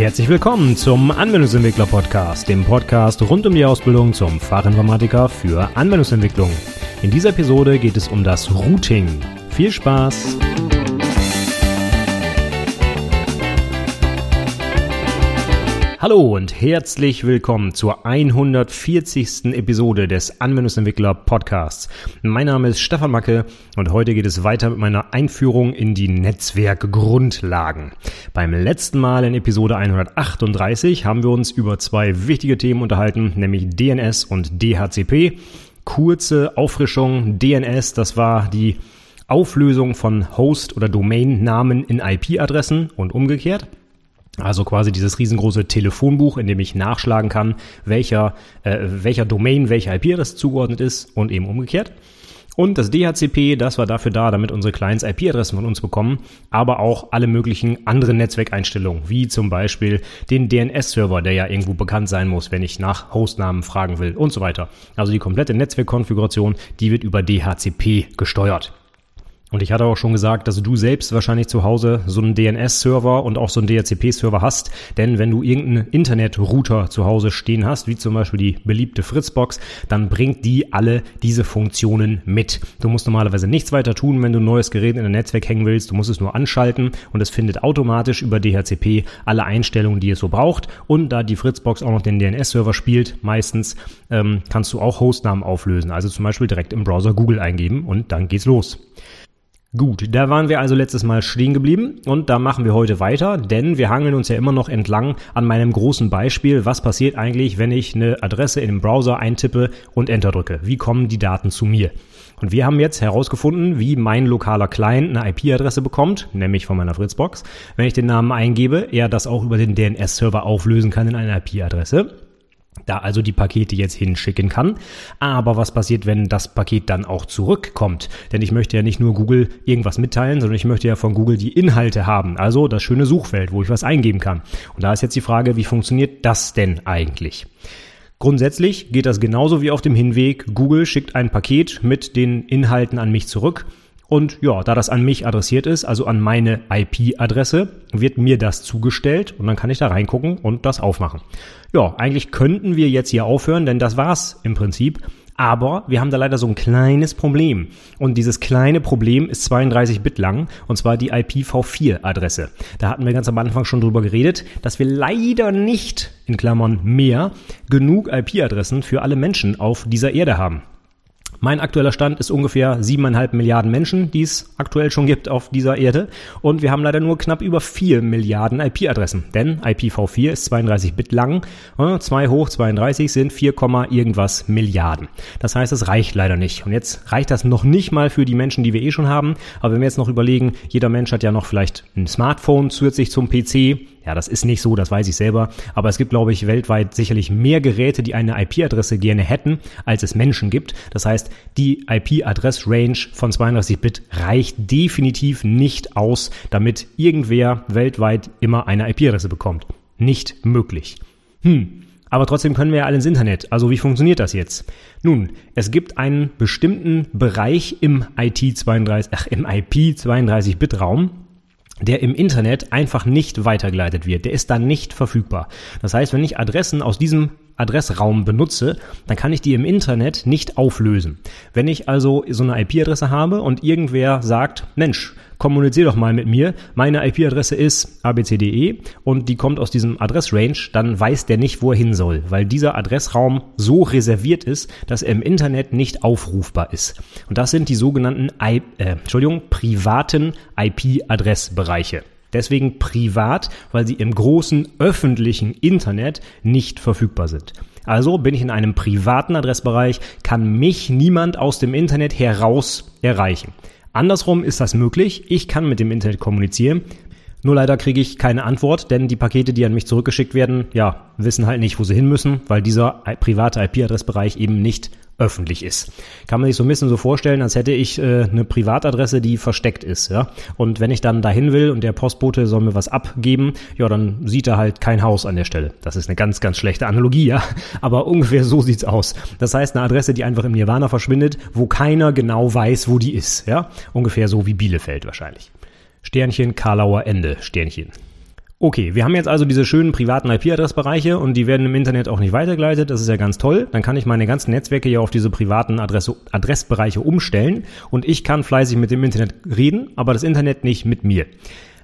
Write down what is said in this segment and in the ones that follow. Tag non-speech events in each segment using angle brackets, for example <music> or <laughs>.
Herzlich willkommen zum Anwendungsentwickler Podcast, dem Podcast rund um die Ausbildung zum Fachinformatiker für Anwendungsentwicklung. In dieser Episode geht es um das Routing. Viel Spaß! Hallo und herzlich willkommen zur 140. Episode des Anwendungsentwickler Podcasts. Mein Name ist Stefan Macke und heute geht es weiter mit meiner Einführung in die Netzwerkgrundlagen. Beim letzten Mal in Episode 138 haben wir uns über zwei wichtige Themen unterhalten, nämlich DNS und DHCP. Kurze Auffrischung. DNS, das war die Auflösung von Host- oder Domain-Namen in IP-Adressen und umgekehrt. Also quasi dieses riesengroße Telefonbuch, in dem ich nachschlagen kann, welcher, äh, welcher Domain, welcher IP-Adresse zugeordnet ist und eben umgekehrt. Und das DHCP, das war dafür da, damit unsere Clients IP-Adressen von uns bekommen, aber auch alle möglichen anderen Netzwerkeinstellungen, wie zum Beispiel den DNS-Server, der ja irgendwo bekannt sein muss, wenn ich nach Hostnamen fragen will und so weiter. Also die komplette Netzwerkkonfiguration, die wird über DHCP gesteuert. Und ich hatte auch schon gesagt, dass du selbst wahrscheinlich zu Hause so einen DNS-Server und auch so einen DHCP-Server hast. Denn wenn du irgendeinen Internet-Router zu Hause stehen hast, wie zum Beispiel die beliebte Fritzbox, dann bringt die alle diese Funktionen mit. Du musst normalerweise nichts weiter tun, wenn du ein neues Gerät in ein Netzwerk hängen willst. Du musst es nur anschalten und es findet automatisch über DHCP alle Einstellungen, die es so braucht. Und da die Fritzbox auch noch den DNS-Server spielt, meistens ähm, kannst du auch Hostnamen auflösen. Also zum Beispiel direkt im Browser Google eingeben und dann geht's los. Gut, da waren wir also letztes Mal stehen geblieben und da machen wir heute weiter, denn wir hangeln uns ja immer noch entlang an meinem großen Beispiel, was passiert eigentlich, wenn ich eine Adresse in dem Browser eintippe und Enter drücke. Wie kommen die Daten zu mir? Und wir haben jetzt herausgefunden, wie mein lokaler Client eine IP-Adresse bekommt, nämlich von meiner Fritzbox. Wenn ich den Namen eingebe, er das auch über den DNS-Server auflösen kann in eine IP-Adresse da also die Pakete jetzt hinschicken kann. Aber was passiert, wenn das Paket dann auch zurückkommt? Denn ich möchte ja nicht nur Google irgendwas mitteilen, sondern ich möchte ja von Google die Inhalte haben. Also das schöne Suchfeld, wo ich was eingeben kann. Und da ist jetzt die Frage, wie funktioniert das denn eigentlich? Grundsätzlich geht das genauso wie auf dem Hinweg. Google schickt ein Paket mit den Inhalten an mich zurück und ja, da das an mich adressiert ist, also an meine IP-Adresse, wird mir das zugestellt und dann kann ich da reingucken und das aufmachen. Ja, eigentlich könnten wir jetzt hier aufhören, denn das war's im Prinzip. Aber wir haben da leider so ein kleines Problem. Und dieses kleine Problem ist 32 Bit lang, und zwar die IPv4-Adresse. Da hatten wir ganz am Anfang schon drüber geredet, dass wir leider nicht, in Klammern mehr, genug IP-Adressen für alle Menschen auf dieser Erde haben. Mein aktueller Stand ist ungefähr siebeneinhalb Milliarden Menschen, die es aktuell schon gibt auf dieser Erde. Und wir haben leider nur knapp über vier Milliarden IP-Adressen. Denn IPv4 ist 32 Bit lang. 2 hoch 32 sind 4, irgendwas Milliarden. Das heißt, es reicht leider nicht. Und jetzt reicht das noch nicht mal für die Menschen, die wir eh schon haben. Aber wenn wir jetzt noch überlegen, jeder Mensch hat ja noch vielleicht ein Smartphone zusätzlich zum PC ja, das ist nicht so, das weiß ich selber. Aber es gibt, glaube ich, weltweit sicherlich mehr Geräte, die eine IP-Adresse gerne hätten, als es Menschen gibt. Das heißt, die IP-Adress-Range von 32-Bit reicht definitiv nicht aus, damit irgendwer weltweit immer eine IP-Adresse bekommt. Nicht möglich. Hm. Aber trotzdem können wir ja alle ins Internet. Also wie funktioniert das jetzt? Nun, es gibt einen bestimmten Bereich im IT32, ach, im IP32-Bit-Raum, der im Internet einfach nicht weitergeleitet wird. Der ist dann nicht verfügbar. Das heißt, wenn ich Adressen aus diesem Adressraum benutze, dann kann ich die im Internet nicht auflösen. Wenn ich also so eine IP-Adresse habe und irgendwer sagt, Mensch, kommunizier doch mal mit mir, meine IP-Adresse ist abcde und die kommt aus diesem Adressrange, dann weiß der nicht, wo er hin soll, weil dieser Adressraum so reserviert ist, dass er im Internet nicht aufrufbar ist. Und das sind die sogenannten I äh, Entschuldigung, privaten IP-Adressbereiche. Deswegen privat, weil sie im großen öffentlichen Internet nicht verfügbar sind. Also bin ich in einem privaten Adressbereich, kann mich niemand aus dem Internet heraus erreichen. Andersrum ist das möglich. Ich kann mit dem Internet kommunizieren. Nur leider kriege ich keine Antwort, denn die Pakete, die an mich zurückgeschickt werden, ja, wissen halt nicht, wo sie hin müssen, weil dieser private IP-Adressbereich eben nicht öffentlich ist. Kann man sich so ein bisschen so vorstellen, als hätte ich äh, eine Privatadresse, die versteckt ist, ja. Und wenn ich dann dahin will und der Postbote soll mir was abgeben, ja, dann sieht er halt kein Haus an der Stelle. Das ist eine ganz, ganz schlechte Analogie, ja. <laughs> Aber ungefähr so sieht's aus. Das heißt, eine Adresse, die einfach im Nirvana verschwindet, wo keiner genau weiß, wo die ist, ja. Ungefähr so wie Bielefeld wahrscheinlich. Sternchen, Karlauer Ende, Sternchen. Okay, wir haben jetzt also diese schönen privaten IP-Adressbereiche und die werden im Internet auch nicht weitergeleitet. Das ist ja ganz toll. Dann kann ich meine ganzen Netzwerke ja auf diese privaten Adresse, Adressbereiche umstellen und ich kann fleißig mit dem Internet reden, aber das Internet nicht mit mir.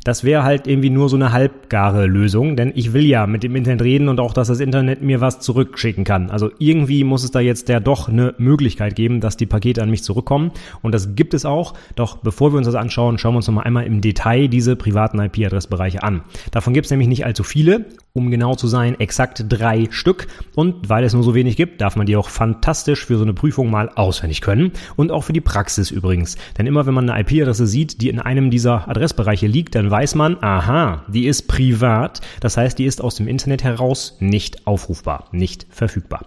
Das wäre halt irgendwie nur so eine halbgare Lösung, denn ich will ja mit dem Internet reden und auch, dass das Internet mir was zurückschicken kann. Also irgendwie muss es da jetzt ja doch eine Möglichkeit geben, dass die Pakete an mich zurückkommen und das gibt es auch. Doch bevor wir uns das anschauen, schauen wir uns noch mal einmal im Detail diese privaten IP-Adressbereiche an. Davon gibt es nämlich nicht allzu viele um genau zu sein, exakt drei Stück. Und weil es nur so wenig gibt, darf man die auch fantastisch für so eine Prüfung mal auswendig können. Und auch für die Praxis übrigens. Denn immer wenn man eine IP-Adresse sieht, die in einem dieser Adressbereiche liegt, dann weiß man, aha, die ist privat. Das heißt, die ist aus dem Internet heraus nicht aufrufbar, nicht verfügbar.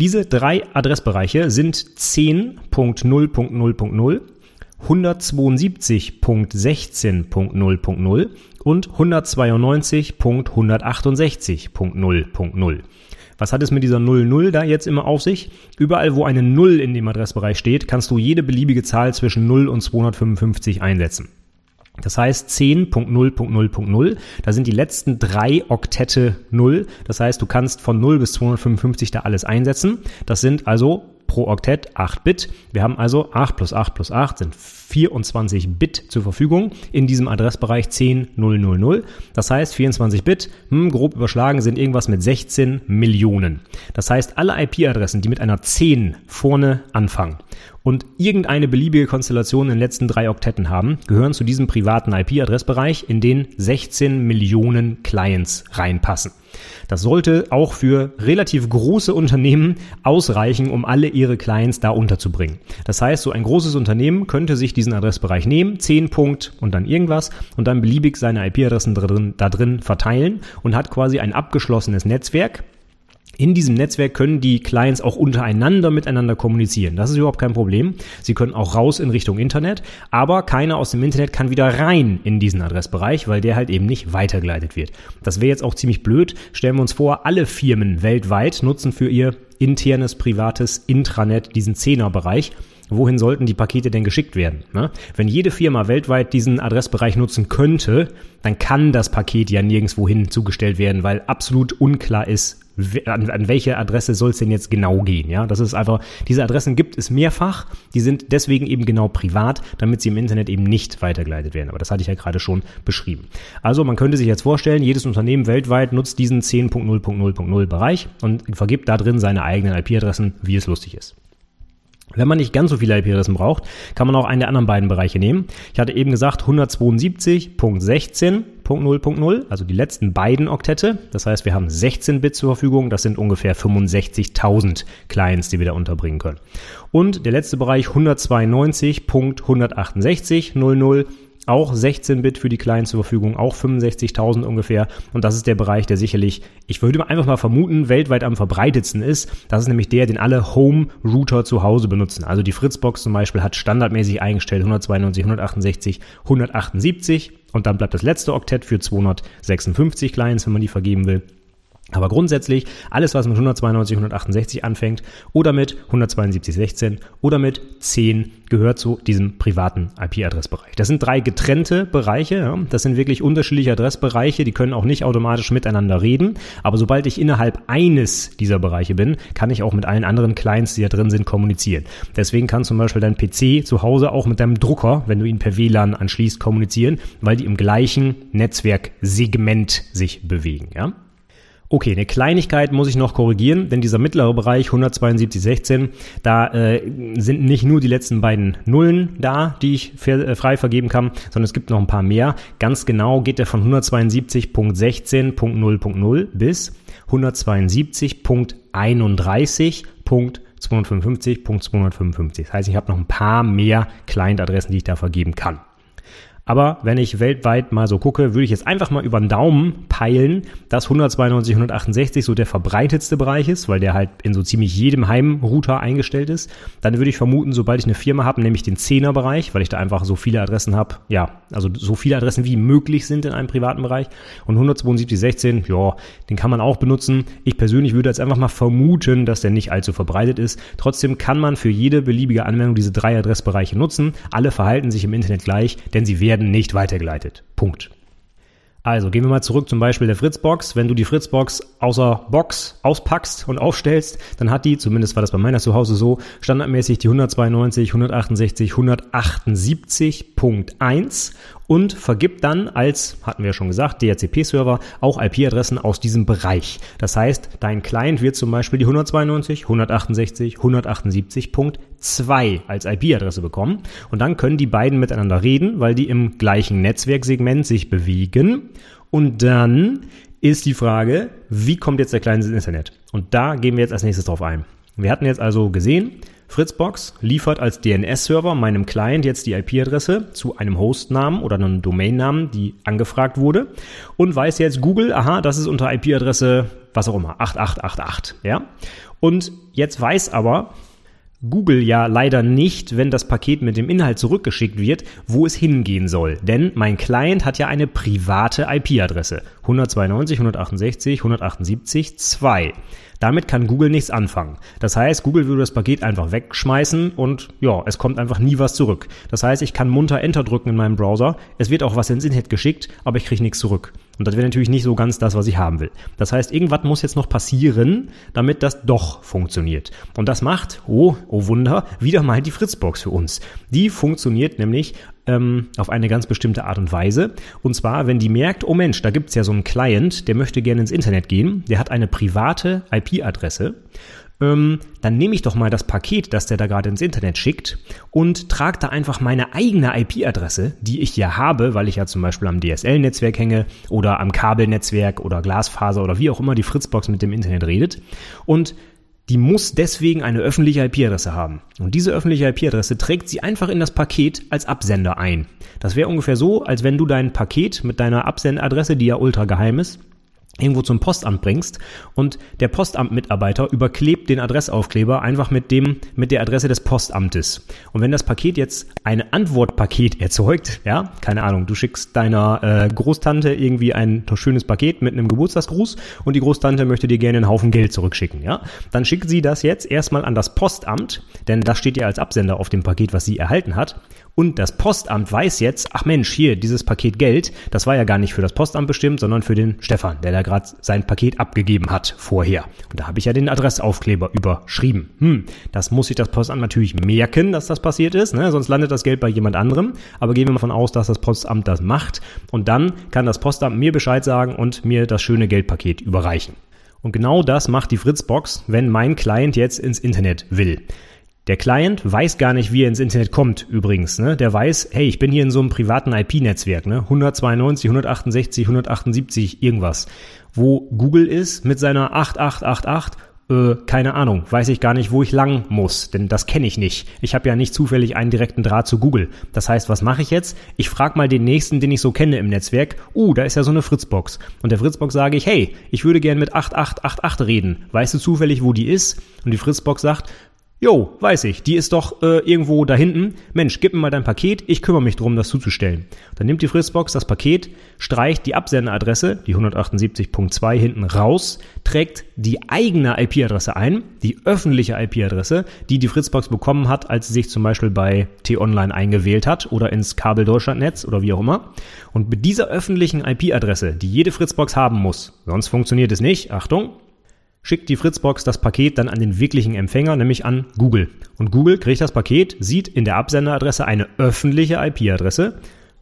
Diese drei Adressbereiche sind 10.0.0.0 172.16.0.0 und 192.168.0.0. Was hat es mit dieser 00 da jetzt immer auf sich? Überall, wo eine 0 in dem Adressbereich steht, kannst du jede beliebige Zahl zwischen 0 und 255 einsetzen. Das heißt 10.0.0.0, da sind die letzten drei Oktette 0. Das heißt, du kannst von 0 bis 255 da alles einsetzen. Das sind also pro Oktett 8 Bit. Wir haben also 8 plus 8 plus 8 sind 24 Bit zur Verfügung in diesem Adressbereich 10.000. Das heißt 24 Bit, hm, grob überschlagen, sind irgendwas mit 16 Millionen. Das heißt, alle IP-Adressen, die mit einer 10 vorne anfangen und irgendeine beliebige Konstellation in den letzten drei Oktetten haben, gehören zu diesem privaten IP-Adressbereich, in den 16 Millionen Clients reinpassen. Das sollte auch für relativ große Unternehmen ausreichen, um alle ihre Clients da unterzubringen. Das heißt, so ein großes Unternehmen könnte sich diesen Adressbereich nehmen, 10 Punkt und dann irgendwas und dann beliebig seine IP-Adressen da drin verteilen und hat quasi ein abgeschlossenes Netzwerk, in diesem Netzwerk können die Clients auch untereinander miteinander kommunizieren. Das ist überhaupt kein Problem. Sie können auch raus in Richtung Internet, aber keiner aus dem Internet kann wieder rein in diesen Adressbereich, weil der halt eben nicht weitergeleitet wird. Das wäre jetzt auch ziemlich blöd. Stellen wir uns vor, alle Firmen weltweit nutzen für ihr internes, privates Intranet diesen Zehnerbereich wohin sollten die Pakete denn geschickt werden? Ne? Wenn jede Firma weltweit diesen Adressbereich nutzen könnte, dann kann das Paket ja nirgendwohin zugestellt werden, weil absolut unklar ist, an, an welche Adresse soll es denn jetzt genau gehen? Ja, das ist einfach, diese Adressen gibt es mehrfach, die sind deswegen eben genau privat, damit sie im Internet eben nicht weitergeleitet werden. Aber das hatte ich ja gerade schon beschrieben. Also man könnte sich jetzt vorstellen, jedes Unternehmen weltweit nutzt diesen 10.0.0.0 Bereich und vergibt da drin seine eigenen IP-Adressen, wie es lustig ist. Wenn man nicht ganz so viele IP-Adressen braucht, kann man auch einen der anderen beiden Bereiche nehmen. Ich hatte eben gesagt 172.16.0.0, also die letzten beiden Oktette. Das heißt, wir haben 16 Bit zur Verfügung. Das sind ungefähr 65.000 Clients, die wir da unterbringen können. Und der letzte Bereich 192.168.00 auch 16-Bit für die Clients zur Verfügung, auch 65.000 ungefähr. Und das ist der Bereich, der sicherlich, ich würde einfach mal vermuten, weltweit am verbreitetsten ist. Das ist nämlich der, den alle Home-Router zu Hause benutzen. Also die Fritzbox zum Beispiel hat standardmäßig eingestellt 192, 168, 178 und dann bleibt das letzte Oktett für 256 Clients, wenn man die vergeben will. Aber grundsätzlich alles, was mit 192, 168 anfängt oder mit 172.16 oder mit 10 gehört zu diesem privaten IP-Adressbereich. Das sind drei getrennte Bereiche. Ja. Das sind wirklich unterschiedliche Adressbereiche. Die können auch nicht automatisch miteinander reden. Aber sobald ich innerhalb eines dieser Bereiche bin, kann ich auch mit allen anderen Clients, die da drin sind, kommunizieren. Deswegen kann zum Beispiel dein PC zu Hause auch mit deinem Drucker, wenn du ihn per WLAN anschließt, kommunizieren, weil die im gleichen Netzwerksegment sich bewegen. Ja. Okay, eine Kleinigkeit muss ich noch korrigieren, denn dieser mittlere Bereich 172,16, da äh, sind nicht nur die letzten beiden Nullen da, die ich äh, frei vergeben kann, sondern es gibt noch ein paar mehr. Ganz genau geht der von 172.16.0.0 bis 172.31.255.255. Das heißt, ich habe noch ein paar mehr Client-Adressen, die ich da vergeben kann. Aber wenn ich weltweit mal so gucke, würde ich jetzt einfach mal über den Daumen peilen, dass 192, 168 so der verbreitetste Bereich ist, weil der halt in so ziemlich jedem Heimrouter eingestellt ist. Dann würde ich vermuten, sobald ich eine Firma habe, nämlich den 10er Bereich, weil ich da einfach so viele Adressen habe, ja, also so viele Adressen wie möglich sind in einem privaten Bereich. Und 172, 16, ja, den kann man auch benutzen. Ich persönlich würde jetzt einfach mal vermuten, dass der nicht allzu verbreitet ist. Trotzdem kann man für jede beliebige Anwendung diese drei Adressbereiche nutzen. Alle verhalten sich im Internet gleich, denn sie werden werden nicht weitergeleitet. Punkt. Also gehen wir mal zurück zum Beispiel der Fritzbox. Wenn du die Fritzbox außer Box auspackst und aufstellst, dann hat die, zumindest war das bei meiner zu Hause so, standardmäßig die 192, 168, 178.1 und vergibt dann als, hatten wir schon gesagt, DHCP-Server auch IP-Adressen aus diesem Bereich. Das heißt, dein Client wird zum Beispiel die 192, 168, 178.2 als IP-Adresse bekommen und dann können die beiden miteinander reden, weil die im gleichen Netzwerksegment sich bewegen und dann ist die Frage, wie kommt jetzt der Client ins Internet? Und da gehen wir jetzt als nächstes drauf ein. Wir hatten jetzt also gesehen, Fritzbox liefert als DNS-Server meinem Client jetzt die IP-Adresse zu einem Hostnamen oder einem Domainnamen, die angefragt wurde und weiß jetzt Google, aha, das ist unter IP-Adresse was auch immer, 8888, ja? Und jetzt weiß aber Google ja leider nicht, wenn das Paket mit dem Inhalt zurückgeschickt wird, wo es hingehen soll. Denn mein Client hat ja eine private IP-Adresse. 192, 168, 178, 2. Damit kann Google nichts anfangen. Das heißt, Google würde das Paket einfach wegschmeißen und ja, es kommt einfach nie was zurück. Das heißt, ich kann munter Enter drücken in meinem Browser. Es wird auch was ins Internet geschickt, aber ich kriege nichts zurück. Und das wäre natürlich nicht so ganz das, was ich haben will. Das heißt, irgendwas muss jetzt noch passieren, damit das doch funktioniert. Und das macht, oh, oh Wunder, wieder mal die Fritzbox für uns. Die funktioniert nämlich ähm, auf eine ganz bestimmte Art und Weise. Und zwar, wenn die merkt, oh Mensch, da gibt's ja so einen Client, der möchte gerne ins Internet gehen, der hat eine private IP-Adresse ähm, dann nehme ich doch mal das Paket, das der da gerade ins Internet schickt und trage da einfach meine eigene IP-Adresse, die ich hier habe, weil ich ja zum Beispiel am DSL-Netzwerk hänge oder am Kabelnetzwerk oder Glasfaser oder wie auch immer die Fritzbox mit dem Internet redet und die muss deswegen eine öffentliche IP-Adresse haben. Und diese öffentliche IP-Adresse trägt sie einfach in das Paket als Absender ein. Das wäre ungefähr so, als wenn du dein Paket mit deiner Absendadresse, die ja ultra geheim ist, irgendwo zum Postamt bringst und der Postamtmitarbeiter überklebt den Adressaufkleber einfach mit dem mit der Adresse des Postamtes. Und wenn das Paket jetzt ein Antwortpaket erzeugt, ja, keine Ahnung, du schickst deiner äh, Großtante irgendwie ein schönes Paket mit einem Geburtstagsgruß und die Großtante möchte dir gerne einen Haufen Geld zurückschicken, ja, dann schickt sie das jetzt erstmal an das Postamt, denn das steht ja als Absender auf dem Paket, was sie erhalten hat und das Postamt weiß jetzt, ach Mensch, hier, dieses Paket Geld, das war ja gar nicht für das Postamt bestimmt, sondern für den Stefan, der da gerade sein Paket abgegeben hat vorher. Und da habe ich ja den Adressaufkleber überschrieben. Hm, das muss sich das Postamt natürlich merken, dass das passiert ist, ne? sonst landet das Geld bei jemand anderem. Aber gehen wir mal von aus, dass das Postamt das macht. Und dann kann das Postamt mir Bescheid sagen und mir das schöne Geldpaket überreichen. Und genau das macht die Fritzbox, wenn mein Client jetzt ins Internet will. Der Client weiß gar nicht, wie er ins Internet kommt, übrigens. Ne? Der weiß, hey, ich bin hier in so einem privaten IP-Netzwerk, ne? 192, 168, 178, irgendwas. Wo Google ist mit seiner 8888, äh, keine Ahnung, weiß ich gar nicht, wo ich lang muss, denn das kenne ich nicht. Ich habe ja nicht zufällig einen direkten Draht zu Google. Das heißt, was mache ich jetzt? Ich frage mal den nächsten, den ich so kenne im Netzwerk. Uh, da ist ja so eine Fritzbox. Und der Fritzbox sage ich, hey, ich würde gern mit 8888 reden. Weißt du zufällig, wo die ist? Und die Fritzbox sagt, Jo, weiß ich, die ist doch äh, irgendwo da hinten. Mensch, gib mir mal dein Paket, ich kümmere mich drum, das zuzustellen. Dann nimmt die Fritzbox das Paket, streicht die Absenderadresse, die 178.2 hinten raus, trägt die eigene IP-Adresse ein, die öffentliche IP-Adresse, die die Fritzbox bekommen hat, als sie sich zum Beispiel bei T-Online eingewählt hat oder ins Kabel Deutschlandnetz oder wie auch immer. Und mit dieser öffentlichen IP-Adresse, die jede Fritzbox haben muss, sonst funktioniert es nicht, Achtung, schickt die Fritzbox das Paket dann an den wirklichen Empfänger, nämlich an Google. Und Google kriegt das Paket, sieht in der Absenderadresse eine öffentliche IP-Adresse.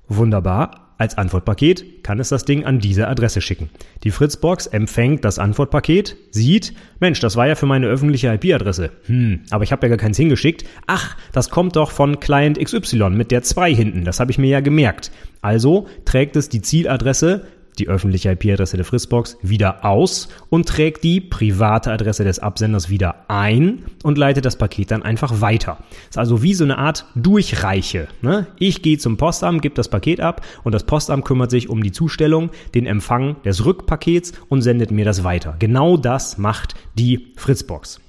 Wunderbar. Als Antwortpaket kann es das Ding an diese Adresse schicken. Die Fritzbox empfängt das Antwortpaket, sieht, Mensch, das war ja für meine öffentliche IP-Adresse. Hm, aber ich habe ja gar keins hingeschickt. Ach, das kommt doch von Client XY mit der 2 hinten. Das habe ich mir ja gemerkt. Also trägt es die Zieladresse die öffentliche IP-Adresse der Fritzbox wieder aus und trägt die private Adresse des Absenders wieder ein und leitet das Paket dann einfach weiter. Ist also wie so eine Art Durchreiche. Ne? Ich gehe zum Postamt, gebe das Paket ab und das Postamt kümmert sich um die Zustellung, den Empfang des Rückpakets und sendet mir das weiter. Genau das macht die Fritzbox.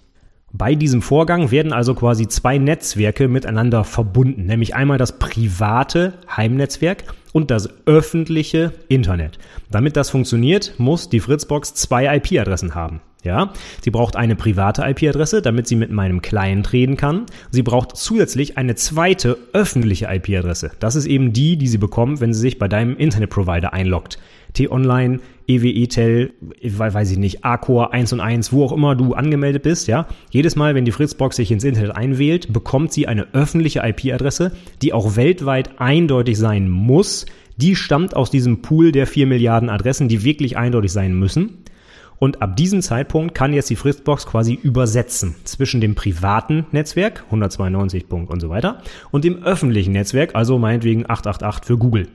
Bei diesem Vorgang werden also quasi zwei Netzwerke miteinander verbunden, nämlich einmal das private Heimnetzwerk und das öffentliche Internet. Damit das funktioniert, muss die Fritzbox zwei IP-Adressen haben. Ja, sie braucht eine private IP-Adresse, damit sie mit meinem Client reden kann. Sie braucht zusätzlich eine zweite öffentliche IP-Adresse. Das ist eben die, die sie bekommt, wenn sie sich bei deinem Internetprovider einloggt. T-Online, EWE-Tel, weiß ich nicht, Arcor 1 und 1, wo auch immer du angemeldet bist, ja. Jedes Mal, wenn die Fritzbox sich ins Internet einwählt, bekommt sie eine öffentliche IP-Adresse, die auch weltweit eindeutig sein muss. Die stammt aus diesem Pool der 4 Milliarden Adressen, die wirklich eindeutig sein müssen. Und ab diesem Zeitpunkt kann jetzt die Fritzbox quasi übersetzen zwischen dem privaten Netzwerk, 192. und so weiter, und dem öffentlichen Netzwerk, also meinetwegen 888 für Google.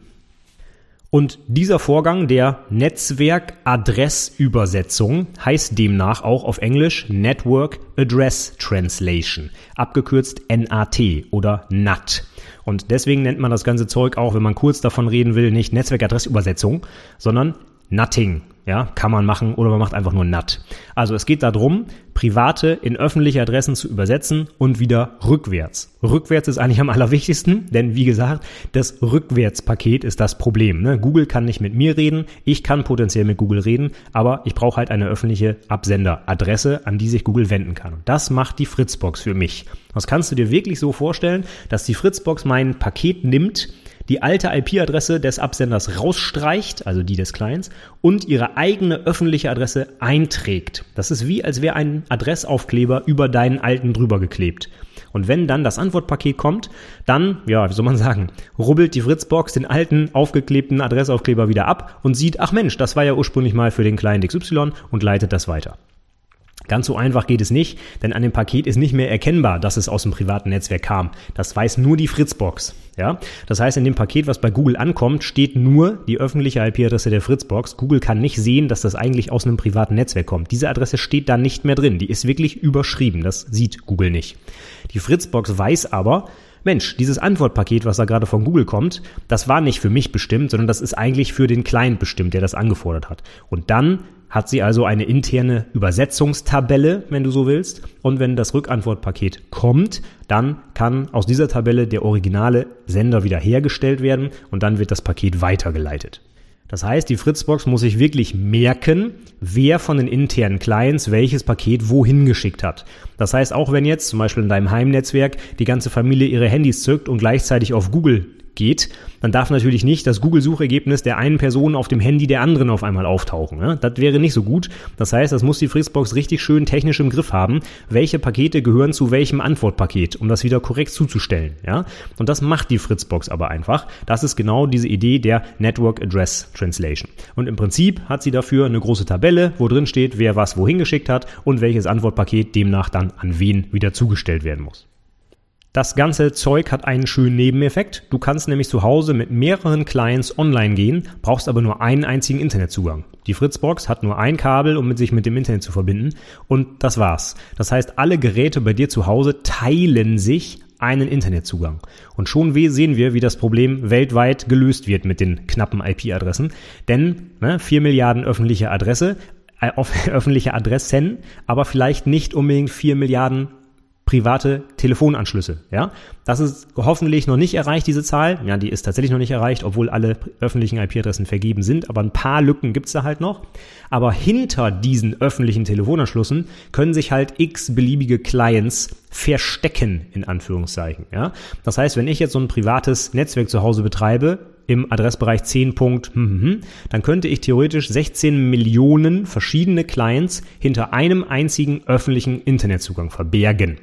Und dieser Vorgang der Netzwerkadressübersetzung heißt demnach auch auf Englisch Network Address Translation, abgekürzt NAT oder NAT. Und deswegen nennt man das ganze Zeug auch, wenn man kurz davon reden will, nicht Netzwerkadressübersetzung, sondern Nutting ja, kann man machen oder man macht einfach nur NAT. Also es geht darum, private in öffentliche Adressen zu übersetzen und wieder rückwärts. Rückwärts ist eigentlich am allerwichtigsten, denn wie gesagt, das Rückwärtspaket ist das Problem. Ne? Google kann nicht mit mir reden, ich kann potenziell mit Google reden, aber ich brauche halt eine öffentliche Absenderadresse, an die sich Google wenden kann. Das macht die Fritzbox für mich. Das kannst du dir wirklich so vorstellen, dass die Fritzbox mein Paket nimmt, die alte IP-Adresse des Absenders rausstreicht, also die des Clients, und ihre eigene öffentliche Adresse einträgt. Das ist wie, als wäre ein Adressaufkleber über deinen alten drüber geklebt. Und wenn dann das Antwortpaket kommt, dann, ja, wie soll man sagen, rubbelt die Fritzbox den alten aufgeklebten Adressaufkleber wieder ab und sieht, ach Mensch, das war ja ursprünglich mal für den Client XY und leitet das weiter. Ganz so einfach geht es nicht, denn an dem Paket ist nicht mehr erkennbar, dass es aus dem privaten Netzwerk kam. Das weiß nur die Fritzbox. Ja, das heißt, in dem Paket, was bei Google ankommt, steht nur die öffentliche IP-Adresse der Fritzbox. Google kann nicht sehen, dass das eigentlich aus einem privaten Netzwerk kommt. Diese Adresse steht da nicht mehr drin. Die ist wirklich überschrieben. Das sieht Google nicht. Die Fritzbox weiß aber, Mensch, dieses Antwortpaket, was da gerade von Google kommt, das war nicht für mich bestimmt, sondern das ist eigentlich für den Client bestimmt, der das angefordert hat. Und dann hat sie also eine interne Übersetzungstabelle, wenn du so willst. Und wenn das Rückantwortpaket kommt, dann kann aus dieser Tabelle der originale Sender wiederhergestellt werden und dann wird das Paket weitergeleitet. Das heißt, die Fritzbox muss sich wirklich merken, wer von den internen Clients welches Paket wohin geschickt hat. Das heißt, auch wenn jetzt zum Beispiel in deinem Heimnetzwerk die ganze Familie ihre Handys zückt und gleichzeitig auf Google geht, dann darf natürlich nicht das Google-Suchergebnis der einen Person auf dem Handy der anderen auf einmal auftauchen. Ne? Das wäre nicht so gut. Das heißt, das muss die Fritzbox richtig schön technisch im Griff haben, welche Pakete gehören zu welchem Antwortpaket, um das wieder korrekt zuzustellen. Ja? Und das macht die Fritzbox aber einfach. Das ist genau diese Idee der Network Address Translation. Und im Prinzip hat sie dafür eine große Tabelle, wo drin steht, wer was wohin geschickt hat und welches Antwortpaket demnach dann an wen wieder zugestellt werden muss. Das ganze Zeug hat einen schönen Nebeneffekt. Du kannst nämlich zu Hause mit mehreren Clients online gehen, brauchst aber nur einen einzigen Internetzugang. Die Fritzbox hat nur ein Kabel, um sich mit dem Internet zu verbinden und das war's. Das heißt, alle Geräte bei dir zu Hause teilen sich einen Internetzugang. Und schon sehen wir, wie das Problem weltweit gelöst wird mit den knappen IP-Adressen. Denn ne, 4 Milliarden öffentliche Adresse, äh, <laughs> öffentliche Adressen, aber vielleicht nicht unbedingt 4 Milliarden private Telefonanschlüsse. Ja, das ist hoffentlich noch nicht erreicht, diese Zahl. Ja, die ist tatsächlich noch nicht erreicht, obwohl alle öffentlichen IP-Adressen vergeben sind. Aber ein paar Lücken gibt's da halt noch. Aber hinter diesen öffentlichen Telefonanschlüssen können sich halt x beliebige Clients verstecken, in Anführungszeichen. Ja, das heißt, wenn ich jetzt so ein privates Netzwerk zu Hause betreibe, im Adressbereich 10. Hm, hm, hm, dann könnte ich theoretisch 16 Millionen verschiedene Clients hinter einem einzigen öffentlichen Internetzugang verbergen.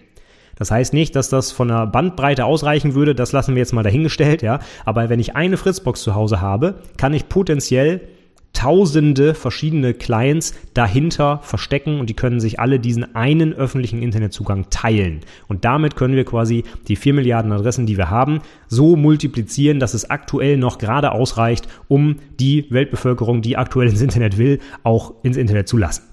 Das heißt nicht, dass das von der Bandbreite ausreichen würde, das lassen wir jetzt mal dahingestellt, ja. Aber wenn ich eine Fritzbox zu Hause habe, kann ich potenziell tausende verschiedene Clients dahinter verstecken und die können sich alle diesen einen öffentlichen Internetzugang teilen. Und damit können wir quasi die vier Milliarden Adressen, die wir haben, so multiplizieren, dass es aktuell noch gerade ausreicht, um die Weltbevölkerung, die aktuell ins Internet will, auch ins Internet zu lassen.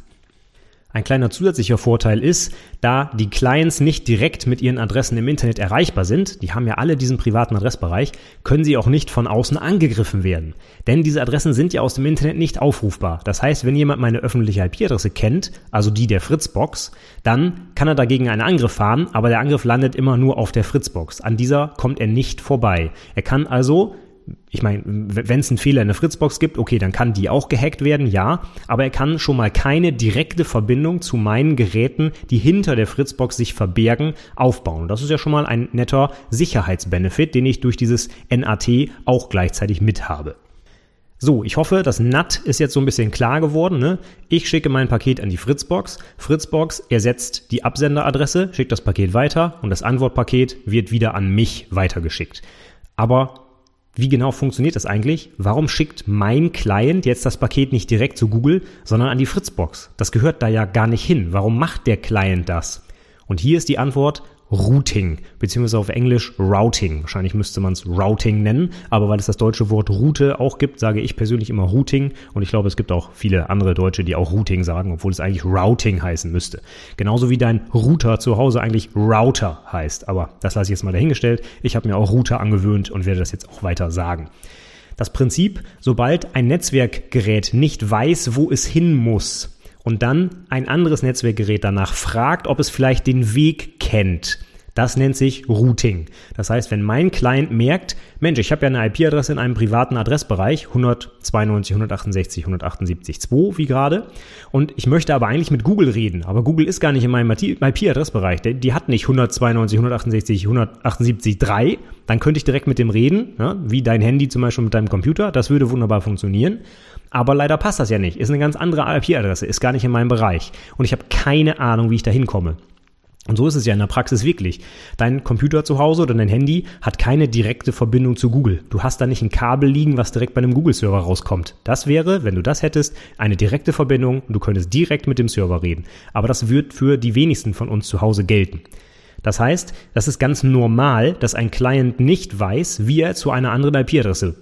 Ein kleiner zusätzlicher Vorteil ist, da die Clients nicht direkt mit ihren Adressen im Internet erreichbar sind, die haben ja alle diesen privaten Adressbereich, können sie auch nicht von außen angegriffen werden. Denn diese Adressen sind ja aus dem Internet nicht aufrufbar. Das heißt, wenn jemand meine öffentliche IP-Adresse kennt, also die der Fritzbox, dann kann er dagegen einen Angriff fahren, aber der Angriff landet immer nur auf der Fritzbox. An dieser kommt er nicht vorbei. Er kann also ich meine, wenn es einen Fehler in der Fritzbox gibt, okay, dann kann die auch gehackt werden, ja, aber er kann schon mal keine direkte Verbindung zu meinen Geräten, die hinter der Fritzbox sich verbergen, aufbauen. Das ist ja schon mal ein netter Sicherheitsbenefit, den ich durch dieses NAT auch gleichzeitig mit habe. So, ich hoffe, das NAT ist jetzt so ein bisschen klar geworden. Ne? Ich schicke mein Paket an die Fritzbox. Fritzbox ersetzt die Absenderadresse, schickt das Paket weiter und das Antwortpaket wird wieder an mich weitergeschickt. Aber wie genau funktioniert das eigentlich? Warum schickt mein Client jetzt das Paket nicht direkt zu Google, sondern an die Fritzbox? Das gehört da ja gar nicht hin. Warum macht der Client das? Und hier ist die Antwort, Routing, beziehungsweise auf Englisch Routing. Wahrscheinlich müsste man es Routing nennen, aber weil es das deutsche Wort Route auch gibt, sage ich persönlich immer Routing und ich glaube, es gibt auch viele andere Deutsche, die auch Routing sagen, obwohl es eigentlich Routing heißen müsste. Genauso wie dein Router zu Hause eigentlich Router heißt, aber das lasse ich jetzt mal dahingestellt. Ich habe mir auch Router angewöhnt und werde das jetzt auch weiter sagen. Das Prinzip, sobald ein Netzwerkgerät nicht weiß, wo es hin muss, und dann ein anderes Netzwerkgerät danach fragt, ob es vielleicht den Weg kennt. Das nennt sich Routing. Das heißt, wenn mein Client merkt, Mensch, ich habe ja eine IP-Adresse in einem privaten Adressbereich, 192, 168, 178, 2 wie gerade, und ich möchte aber eigentlich mit Google reden, aber Google ist gar nicht in meinem IP-Adressbereich, die hat nicht 192, 168, 178, 3, dann könnte ich direkt mit dem reden, ja, wie dein Handy zum Beispiel mit deinem Computer, das würde wunderbar funktionieren. Aber leider passt das ja nicht. Ist eine ganz andere IP-Adresse, ist gar nicht in meinem Bereich. Und ich habe keine Ahnung, wie ich da hinkomme. Und so ist es ja in der Praxis wirklich. Dein Computer zu Hause oder dein Handy hat keine direkte Verbindung zu Google. Du hast da nicht ein Kabel liegen, was direkt bei einem Google-Server rauskommt. Das wäre, wenn du das hättest, eine direkte Verbindung und du könntest direkt mit dem Server reden. Aber das wird für die wenigsten von uns zu Hause gelten. Das heißt, das ist ganz normal, dass ein Client nicht weiß, wie er zu einer anderen IP-Adresse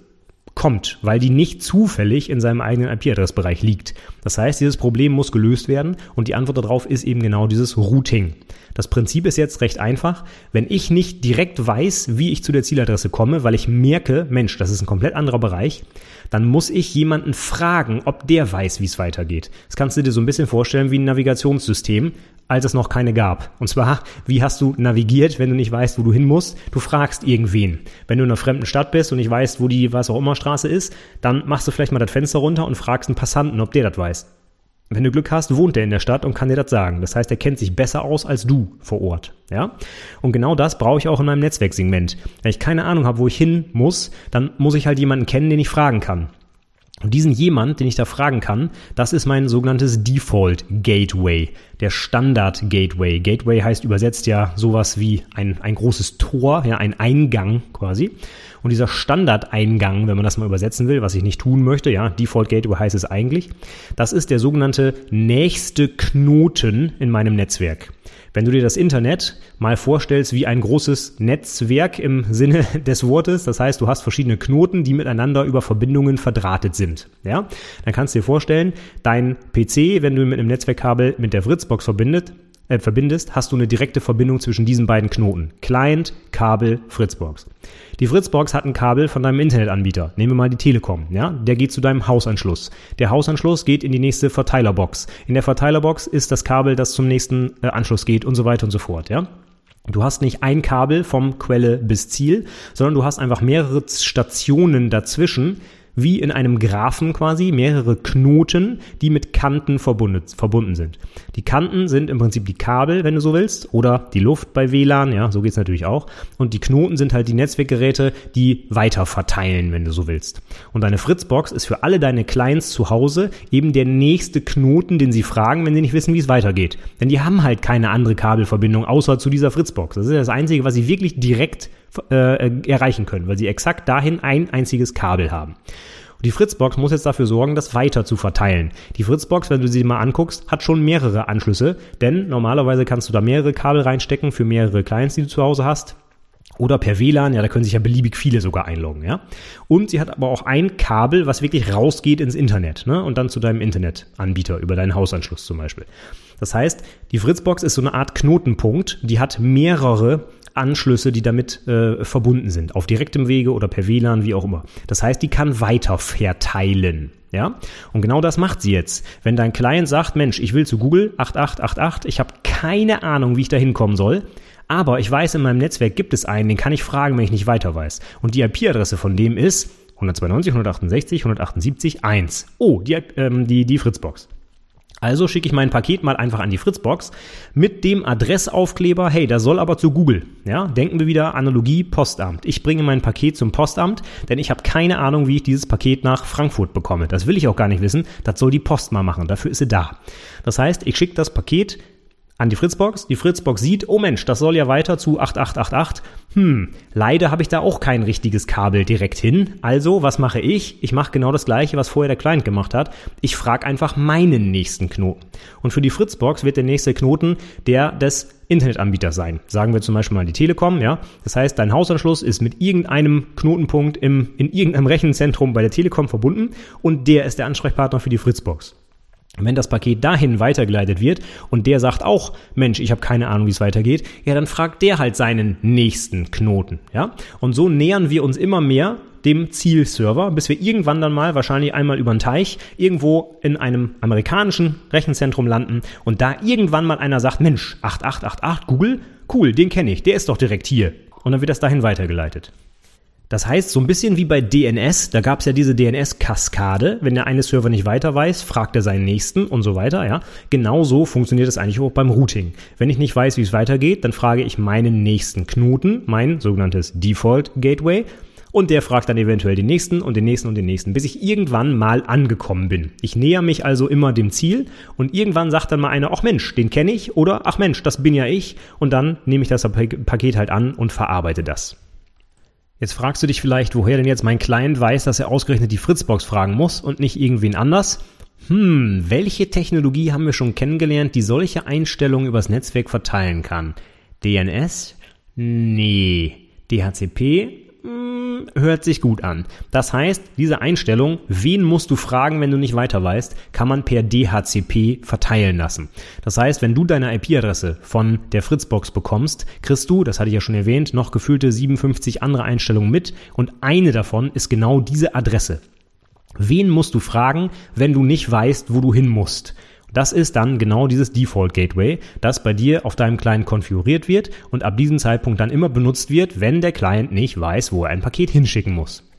kommt, weil die nicht zufällig in seinem eigenen IP-Adressbereich liegt. Das heißt, dieses Problem muss gelöst werden und die Antwort darauf ist eben genau dieses Routing. Das Prinzip ist jetzt recht einfach. Wenn ich nicht direkt weiß, wie ich zu der Zieladresse komme, weil ich merke, Mensch, das ist ein komplett anderer Bereich, dann muss ich jemanden fragen, ob der weiß, wie es weitergeht. Das kannst du dir so ein bisschen vorstellen wie ein Navigationssystem als es noch keine gab. Und zwar, wie hast du navigiert, wenn du nicht weißt, wo du hin musst? Du fragst irgendwen. Wenn du in einer fremden Stadt bist und nicht weißt, wo die was auch immer Straße ist, dann machst du vielleicht mal das Fenster runter und fragst einen Passanten, ob der das weiß. Wenn du Glück hast, wohnt er in der Stadt und kann dir das sagen. Das heißt, er kennt sich besser aus als du vor Ort. Ja? Und genau das brauche ich auch in meinem Netzwerksegment. Wenn ich keine Ahnung habe, wo ich hin muss, dann muss ich halt jemanden kennen, den ich fragen kann. Und diesen jemand, den ich da fragen kann, das ist mein sogenanntes Default Gateway, der Standard Gateway. Gateway heißt übersetzt ja sowas wie ein, ein großes Tor, ja, ein Eingang quasi. Und dieser Standardeingang, wenn man das mal übersetzen will, was ich nicht tun möchte, ja, Default Gateway heißt es eigentlich, das ist der sogenannte nächste Knoten in meinem Netzwerk. Wenn du dir das Internet mal vorstellst wie ein großes Netzwerk im Sinne <laughs> des Wortes, das heißt, du hast verschiedene Knoten, die miteinander über Verbindungen verdrahtet sind, ja, dann kannst du dir vorstellen, dein PC, wenn du mit einem Netzwerkkabel mit der Fritzbox verbindet, äh, verbindest, hast du eine direkte Verbindung zwischen diesen beiden Knoten. Client, Kabel, Fritzbox. Die Fritzbox hat ein Kabel von deinem Internetanbieter. Nehmen wir mal die Telekom, ja? Der geht zu deinem Hausanschluss. Der Hausanschluss geht in die nächste Verteilerbox. In der Verteilerbox ist das Kabel, das zum nächsten äh, Anschluss geht und so weiter und so fort, ja? Du hast nicht ein Kabel vom Quelle bis Ziel, sondern du hast einfach mehrere Stationen dazwischen, wie in einem Graphen quasi mehrere Knoten, die mit Kanten verbunden, sind. Die Kanten sind im Prinzip die Kabel, wenn du so willst, oder die Luft bei WLAN, ja, so geht's natürlich auch. Und die Knoten sind halt die Netzwerkgeräte, die weiter verteilen, wenn du so willst. Und deine Fritzbox ist für alle deine Clients zu Hause eben der nächste Knoten, den sie fragen, wenn sie nicht wissen, wie es weitergeht. Denn die haben halt keine andere Kabelverbindung außer zu dieser Fritzbox. Das ist das Einzige, was sie wirklich direkt äh, erreichen können, weil sie exakt dahin ein einziges Kabel haben. Die Fritzbox muss jetzt dafür sorgen, das weiter zu verteilen. Die Fritzbox, wenn du sie mal anguckst, hat schon mehrere Anschlüsse, denn normalerweise kannst du da mehrere Kabel reinstecken für mehrere Clients, die du zu Hause hast. Oder per WLAN, ja, da können sich ja beliebig viele sogar einloggen, ja. Und sie hat aber auch ein Kabel, was wirklich rausgeht ins Internet, ne, und dann zu deinem Internetanbieter über deinen Hausanschluss zum Beispiel. Das heißt, die Fritzbox ist so eine Art Knotenpunkt, die hat mehrere Anschlüsse, die damit äh, verbunden sind, auf direktem Wege oder per WLAN, wie auch immer. Das heißt, die kann weiter verteilen. Ja? Und genau das macht sie jetzt. Wenn dein Client sagt, Mensch, ich will zu Google 8888, ich habe keine Ahnung, wie ich da hinkommen soll, aber ich weiß, in meinem Netzwerk gibt es einen, den kann ich fragen, wenn ich nicht weiter weiß. Und die IP-Adresse von dem ist 192, 168, 178, 1. Oh, die, ähm, die, die Fritzbox. Also schicke ich mein Paket mal einfach an die Fritzbox mit dem Adressaufkleber, hey, das soll aber zu Google. Ja, denken wir wieder Analogie Postamt. Ich bringe mein Paket zum Postamt, denn ich habe keine Ahnung, wie ich dieses Paket nach Frankfurt bekomme. Das will ich auch gar nicht wissen. Das soll die Post mal machen. Dafür ist sie da. Das heißt, ich schicke das Paket an die Fritzbox. Die Fritzbox sieht, oh Mensch, das soll ja weiter zu 8888. Hm, leider habe ich da auch kein richtiges Kabel direkt hin. Also, was mache ich? Ich mache genau das gleiche, was vorher der Client gemacht hat. Ich frage einfach meinen nächsten Knoten. Und für die Fritzbox wird der nächste Knoten der des Internetanbieters sein. Sagen wir zum Beispiel mal die Telekom, ja. Das heißt, dein Hausanschluss ist mit irgendeinem Knotenpunkt im, in irgendeinem Rechenzentrum bei der Telekom verbunden und der ist der Ansprechpartner für die Fritzbox. Wenn das Paket dahin weitergeleitet wird und der sagt auch, Mensch, ich habe keine Ahnung, wie es weitergeht, ja, dann fragt der halt seinen nächsten Knoten, ja? Und so nähern wir uns immer mehr dem Zielserver, bis wir irgendwann dann mal, wahrscheinlich einmal über den Teich, irgendwo in einem amerikanischen Rechenzentrum landen und da irgendwann mal einer sagt, Mensch, 8888 Google, cool, den kenne ich, der ist doch direkt hier. Und dann wird das dahin weitergeleitet. Das heißt, so ein bisschen wie bei DNS, da gab es ja diese DNS-Kaskade. Wenn der eine Server nicht weiter weiß, fragt er seinen nächsten und so weiter. Ja, genauso funktioniert es eigentlich auch beim Routing. Wenn ich nicht weiß, wie es weitergeht, dann frage ich meinen nächsten Knoten, mein sogenanntes Default Gateway, und der fragt dann eventuell den nächsten und den nächsten und den nächsten, bis ich irgendwann mal angekommen bin. Ich näher mich also immer dem Ziel und irgendwann sagt dann mal einer, ach Mensch, den kenne ich oder ach Mensch, das bin ja ich und dann nehme ich das Paket halt an und verarbeite das. Jetzt fragst du dich vielleicht, woher denn jetzt mein Client weiß, dass er ausgerechnet die Fritzbox fragen muss und nicht irgendwen anders. Hm, welche Technologie haben wir schon kennengelernt, die solche Einstellungen übers Netzwerk verteilen kann? DNS? Nee. DHCP? Hm, hört sich gut an. Das heißt, diese Einstellung, wen musst du fragen, wenn du nicht weiter weißt, kann man per DHCP verteilen lassen. Das heißt, wenn du deine IP-Adresse von der Fritzbox bekommst, kriegst du, das hatte ich ja schon erwähnt, noch gefühlte 57 andere Einstellungen mit und eine davon ist genau diese Adresse. Wen musst du fragen, wenn du nicht weißt, wo du hin musst? Das ist dann genau dieses Default Gateway, das bei dir auf deinem Client konfiguriert wird und ab diesem Zeitpunkt dann immer benutzt wird, wenn der Client nicht weiß, wo er ein Paket hinschicken muss.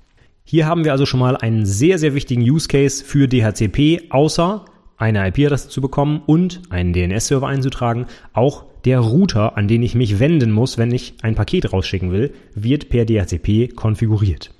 Hier haben wir also schon mal einen sehr, sehr wichtigen Use Case für DHCP, außer eine IP-Adresse zu bekommen und einen DNS-Server einzutragen. Auch der Router, an den ich mich wenden muss, wenn ich ein Paket rausschicken will, wird per DHCP konfiguriert.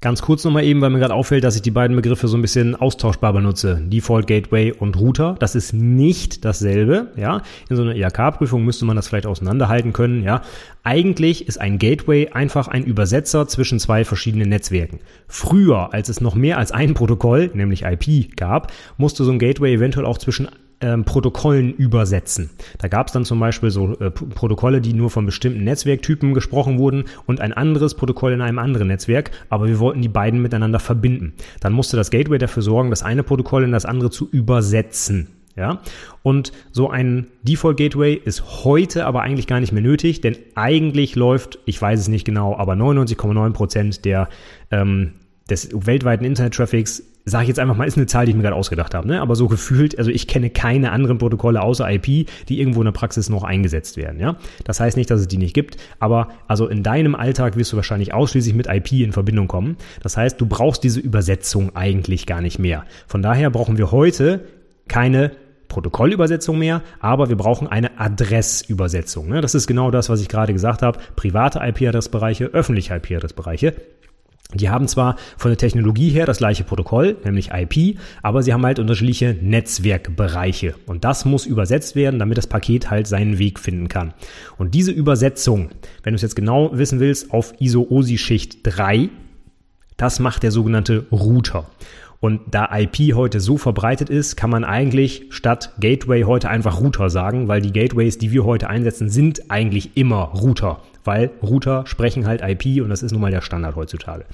Ganz kurz nochmal eben, weil mir gerade auffällt, dass ich die beiden Begriffe so ein bisschen austauschbar benutze. Default Gateway und Router. Das ist nicht dasselbe, ja. In so einer IHK-Prüfung müsste man das vielleicht auseinanderhalten können, ja. Eigentlich ist ein Gateway einfach ein Übersetzer zwischen zwei verschiedenen Netzwerken. Früher, als es noch mehr als ein Protokoll, nämlich IP, gab, musste so ein Gateway eventuell auch zwischen ähm, Protokollen übersetzen. Da gab es dann zum Beispiel so äh, Protokolle, die nur von bestimmten Netzwerktypen gesprochen wurden und ein anderes Protokoll in einem anderen Netzwerk, aber wir wollten die beiden miteinander verbinden. Dann musste das Gateway dafür sorgen, das eine Protokoll in das andere zu übersetzen. Ja, und so ein Default Gateway ist heute aber eigentlich gar nicht mehr nötig, denn eigentlich läuft, ich weiß es nicht genau, aber 99,9 Prozent der ähm, des weltweiten Internet-Traffics sage ich jetzt einfach mal, ist eine Zahl, die ich mir gerade ausgedacht habe, ne? aber so gefühlt, also ich kenne keine anderen Protokolle außer IP, die irgendwo in der Praxis noch eingesetzt werden. Ja? Das heißt nicht, dass es die nicht gibt, aber also in deinem Alltag wirst du wahrscheinlich ausschließlich mit IP in Verbindung kommen. Das heißt, du brauchst diese Übersetzung eigentlich gar nicht mehr. Von daher brauchen wir heute keine Protokollübersetzung mehr, aber wir brauchen eine Adressübersetzung. Ne? Das ist genau das, was ich gerade gesagt habe. Private IP-Adressbereiche, öffentliche IP-Adressbereiche. Die haben zwar von der Technologie her das gleiche Protokoll, nämlich IP, aber sie haben halt unterschiedliche Netzwerkbereiche. Und das muss übersetzt werden, damit das Paket halt seinen Weg finden kann. Und diese Übersetzung, wenn du es jetzt genau wissen willst, auf ISO-OSI-Schicht 3, das macht der sogenannte Router. Und da IP heute so verbreitet ist, kann man eigentlich statt Gateway heute einfach Router sagen, weil die Gateways, die wir heute einsetzen, sind eigentlich immer Router weil Router sprechen halt IP und das ist nun mal der Standard heutzutage.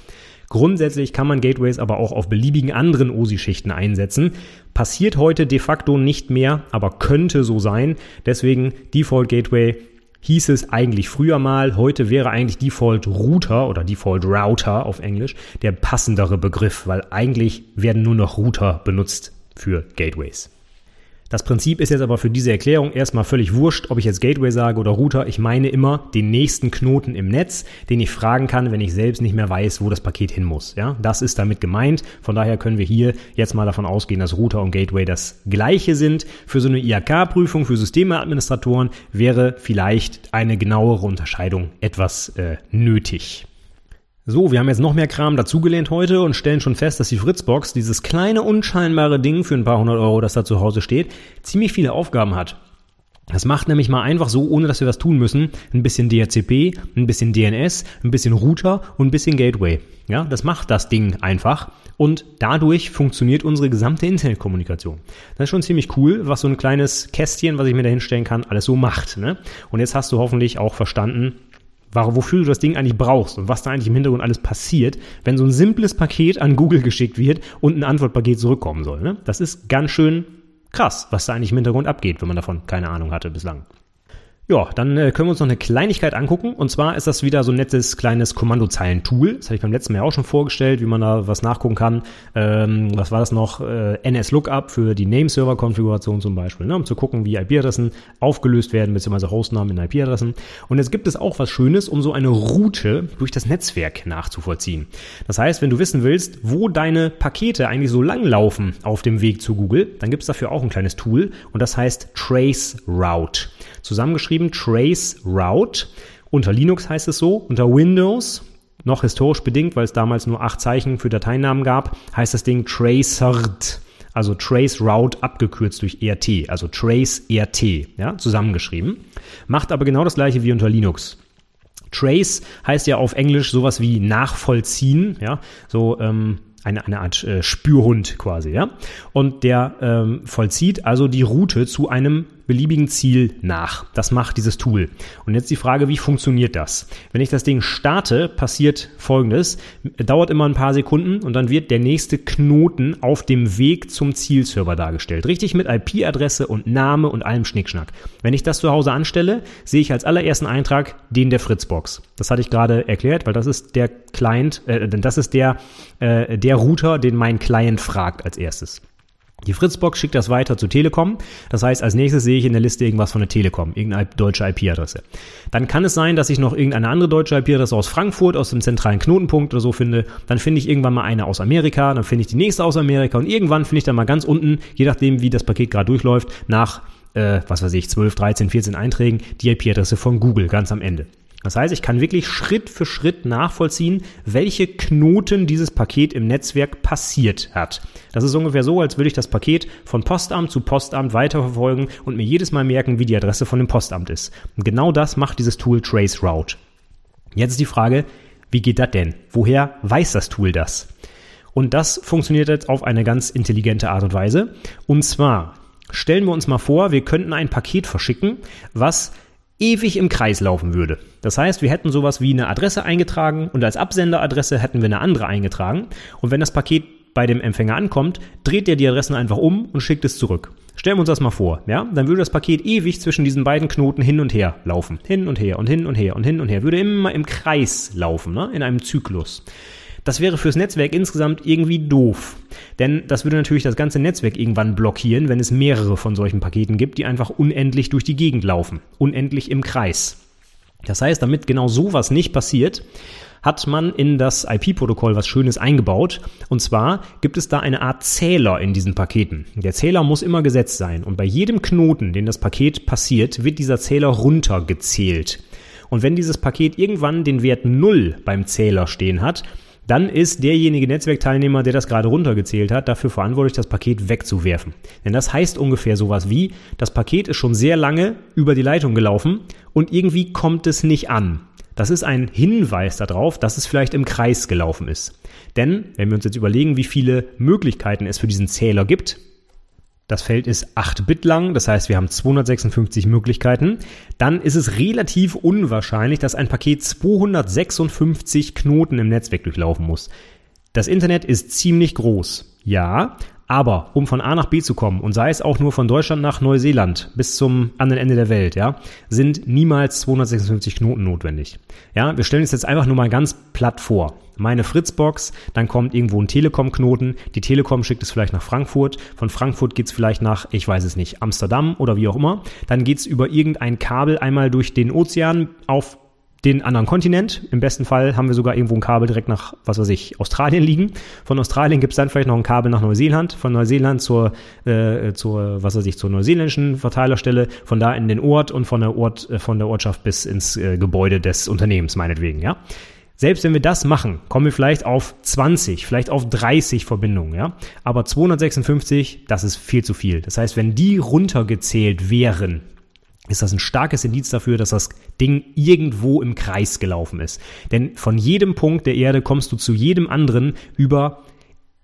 Grundsätzlich kann man Gateways aber auch auf beliebigen anderen OSI-Schichten einsetzen. Passiert heute de facto nicht mehr, aber könnte so sein. Deswegen Default Gateway hieß es eigentlich früher mal. Heute wäre eigentlich Default Router oder Default Router auf Englisch der passendere Begriff, weil eigentlich werden nur noch Router benutzt für Gateways. Das Prinzip ist jetzt aber für diese Erklärung erstmal völlig wurscht, ob ich jetzt Gateway sage oder Router. Ich meine immer den nächsten Knoten im Netz, den ich fragen kann, wenn ich selbst nicht mehr weiß, wo das Paket hin muss. Ja, das ist damit gemeint. Von daher können wir hier jetzt mal davon ausgehen, dass Router und Gateway das gleiche sind. Für so eine IHK-Prüfung für Systemeadministratoren wäre vielleicht eine genauere Unterscheidung etwas äh, nötig. So, wir haben jetzt noch mehr Kram dazugelehnt heute und stellen schon fest, dass die Fritzbox, dieses kleine unscheinbare Ding für ein paar hundert Euro, das da zu Hause steht, ziemlich viele Aufgaben hat. Das macht nämlich mal einfach so, ohne dass wir was tun müssen, ein bisschen DHCP, ein bisschen DNS, ein bisschen Router und ein bisschen Gateway. Ja, das macht das Ding einfach und dadurch funktioniert unsere gesamte Internetkommunikation. Das ist schon ziemlich cool, was so ein kleines Kästchen, was ich mir da hinstellen kann, alles so macht. Ne? Und jetzt hast du hoffentlich auch verstanden, wofür du das Ding eigentlich brauchst und was da eigentlich im Hintergrund alles passiert, wenn so ein simples Paket an Google geschickt wird und ein Antwortpaket zurückkommen soll. Ne? Das ist ganz schön krass, was da eigentlich im Hintergrund abgeht, wenn man davon keine Ahnung hatte bislang. Ja, dann äh, können wir uns noch eine Kleinigkeit angucken. Und zwar ist das wieder so ein nettes kleines Kommandozeilen-Tool. Das habe ich beim letzten Mal auch schon vorgestellt, wie man da was nachgucken kann. Ähm, was war das noch? Äh, NS-Lookup für die Name-Server-Konfiguration zum Beispiel, ne? um zu gucken, wie IP-Adressen aufgelöst werden, beziehungsweise Hostnamen in IP-Adressen. Und jetzt gibt es auch was Schönes, um so eine Route durch das Netzwerk nachzuvollziehen. Das heißt, wenn du wissen willst, wo deine Pakete eigentlich so lang laufen auf dem Weg zu Google, dann gibt es dafür auch ein kleines Tool und das heißt Trace Route. Zusammengeschrieben Trace Route. Unter Linux heißt es so, unter Windows, noch historisch bedingt, weil es damals nur acht Zeichen für Dateinamen gab, heißt das Ding Tracert. Also Trace Route abgekürzt durch ERT, also Trace ERT, ja, zusammengeschrieben. Macht aber genau das gleiche wie unter Linux. Trace heißt ja auf Englisch sowas wie nachvollziehen, ja, so ähm, eine, eine Art äh, Spürhund quasi, ja. Und der ähm, vollzieht also die Route zu einem beliebigen Ziel nach. Das macht dieses Tool. Und jetzt die Frage, wie funktioniert das? Wenn ich das Ding starte, passiert folgendes. Dauert immer ein paar Sekunden und dann wird der nächste Knoten auf dem Weg zum Zielserver dargestellt. Richtig mit IP-Adresse und Name und allem Schnickschnack. Wenn ich das zu Hause anstelle, sehe ich als allerersten Eintrag den der Fritzbox. Das hatte ich gerade erklärt, weil das ist der Client, äh, das ist der, äh, der Router, den mein Client fragt als erstes. Die Fritzbox schickt das weiter zu Telekom. Das heißt, als nächstes sehe ich in der Liste irgendwas von der Telekom, irgendeine deutsche IP-Adresse. Dann kann es sein, dass ich noch irgendeine andere deutsche IP-Adresse aus Frankfurt, aus dem zentralen Knotenpunkt oder so finde. Dann finde ich irgendwann mal eine aus Amerika, dann finde ich die nächste aus Amerika und irgendwann finde ich dann mal ganz unten, je nachdem, wie das Paket gerade durchläuft, nach, äh, was weiß ich, 12, 13, 14 Einträgen, die IP-Adresse von Google ganz am Ende. Das heißt, ich kann wirklich Schritt für Schritt nachvollziehen, welche Knoten dieses Paket im Netzwerk passiert hat. Das ist ungefähr so, als würde ich das Paket von Postamt zu Postamt weiterverfolgen und mir jedes Mal merken, wie die Adresse von dem Postamt ist. Und genau das macht dieses Tool Trace Route. Jetzt ist die Frage, wie geht das denn? Woher weiß das Tool das? Und das funktioniert jetzt auf eine ganz intelligente Art und Weise. Und zwar stellen wir uns mal vor, wir könnten ein Paket verschicken, was ewig im Kreis laufen würde. Das heißt, wir hätten sowas wie eine Adresse eingetragen und als Absenderadresse hätten wir eine andere eingetragen. Und wenn das Paket bei dem Empfänger ankommt, dreht der die Adressen einfach um und schickt es zurück. Stellen wir uns das mal vor, ja? Dann würde das Paket ewig zwischen diesen beiden Knoten hin und her laufen. Hin und her und hin und her und hin und her. Würde immer im Kreis laufen, ne? In einem Zyklus. Das wäre fürs Netzwerk insgesamt irgendwie doof. Denn das würde natürlich das ganze Netzwerk irgendwann blockieren, wenn es mehrere von solchen Paketen gibt, die einfach unendlich durch die Gegend laufen. Unendlich im Kreis. Das heißt, damit genau sowas nicht passiert, hat man in das IP-Protokoll was Schönes eingebaut. Und zwar gibt es da eine Art Zähler in diesen Paketen. Der Zähler muss immer gesetzt sein. Und bei jedem Knoten, den das Paket passiert, wird dieser Zähler runtergezählt. Und wenn dieses Paket irgendwann den Wert 0 beim Zähler stehen hat, dann ist derjenige Netzwerkteilnehmer, der das gerade runtergezählt hat, dafür verantwortlich, das Paket wegzuwerfen. Denn das heißt ungefähr sowas wie, das Paket ist schon sehr lange über die Leitung gelaufen und irgendwie kommt es nicht an. Das ist ein Hinweis darauf, dass es vielleicht im Kreis gelaufen ist. Denn, wenn wir uns jetzt überlegen, wie viele Möglichkeiten es für diesen Zähler gibt, das Feld ist 8 Bit lang, das heißt, wir haben 256 Möglichkeiten. Dann ist es relativ unwahrscheinlich, dass ein Paket 256 Knoten im Netzwerk durchlaufen muss. Das Internet ist ziemlich groß, ja, aber um von A nach B zu kommen, und sei es auch nur von Deutschland nach Neuseeland bis zum anderen Ende der Welt, ja, sind niemals 256 Knoten notwendig. Ja, wir stellen uns jetzt einfach nur mal ganz platt vor. Meine Fritzbox, dann kommt irgendwo ein Telekom-Knoten, die Telekom schickt es vielleicht nach Frankfurt, von Frankfurt geht es vielleicht nach, ich weiß es nicht, Amsterdam oder wie auch immer, dann geht es über irgendein Kabel einmal durch den Ozean auf den anderen Kontinent. Im besten Fall haben wir sogar irgendwo ein Kabel direkt nach, was weiß ich, Australien liegen. Von Australien gibt es dann vielleicht noch ein Kabel nach Neuseeland, von Neuseeland zur, äh, zur, was weiß ich, zur neuseeländischen Verteilerstelle, von da in den Ort und von der Ort, äh, von der Ortschaft bis ins äh, Gebäude des Unternehmens, meinetwegen, ja. Selbst wenn wir das machen, kommen wir vielleicht auf 20, vielleicht auf 30 Verbindungen, ja. Aber 256, das ist viel zu viel. Das heißt, wenn die runtergezählt wären, ist das ein starkes Indiz dafür, dass das Ding irgendwo im Kreis gelaufen ist. Denn von jedem Punkt der Erde kommst du zu jedem anderen über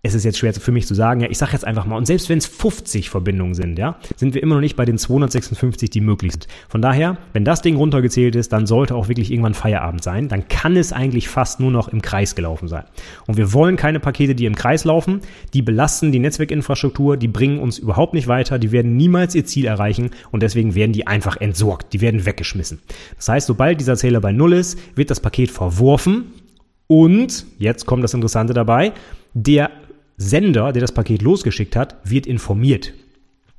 es ist jetzt schwer für mich zu sagen, ja, ich sage jetzt einfach mal, und selbst wenn es 50 Verbindungen sind, ja, sind wir immer noch nicht bei den 256, die möglich sind. Von daher, wenn das Ding runtergezählt ist, dann sollte auch wirklich irgendwann Feierabend sein. Dann kann es eigentlich fast nur noch im Kreis gelaufen sein. Und wir wollen keine Pakete, die im Kreis laufen. Die belasten die Netzwerkinfrastruktur, die bringen uns überhaupt nicht weiter, die werden niemals ihr Ziel erreichen und deswegen werden die einfach entsorgt, die werden weggeschmissen. Das heißt, sobald dieser Zähler bei Null ist, wird das Paket verworfen und, jetzt kommt das Interessante dabei, der Sender, der das Paket losgeschickt hat, wird informiert.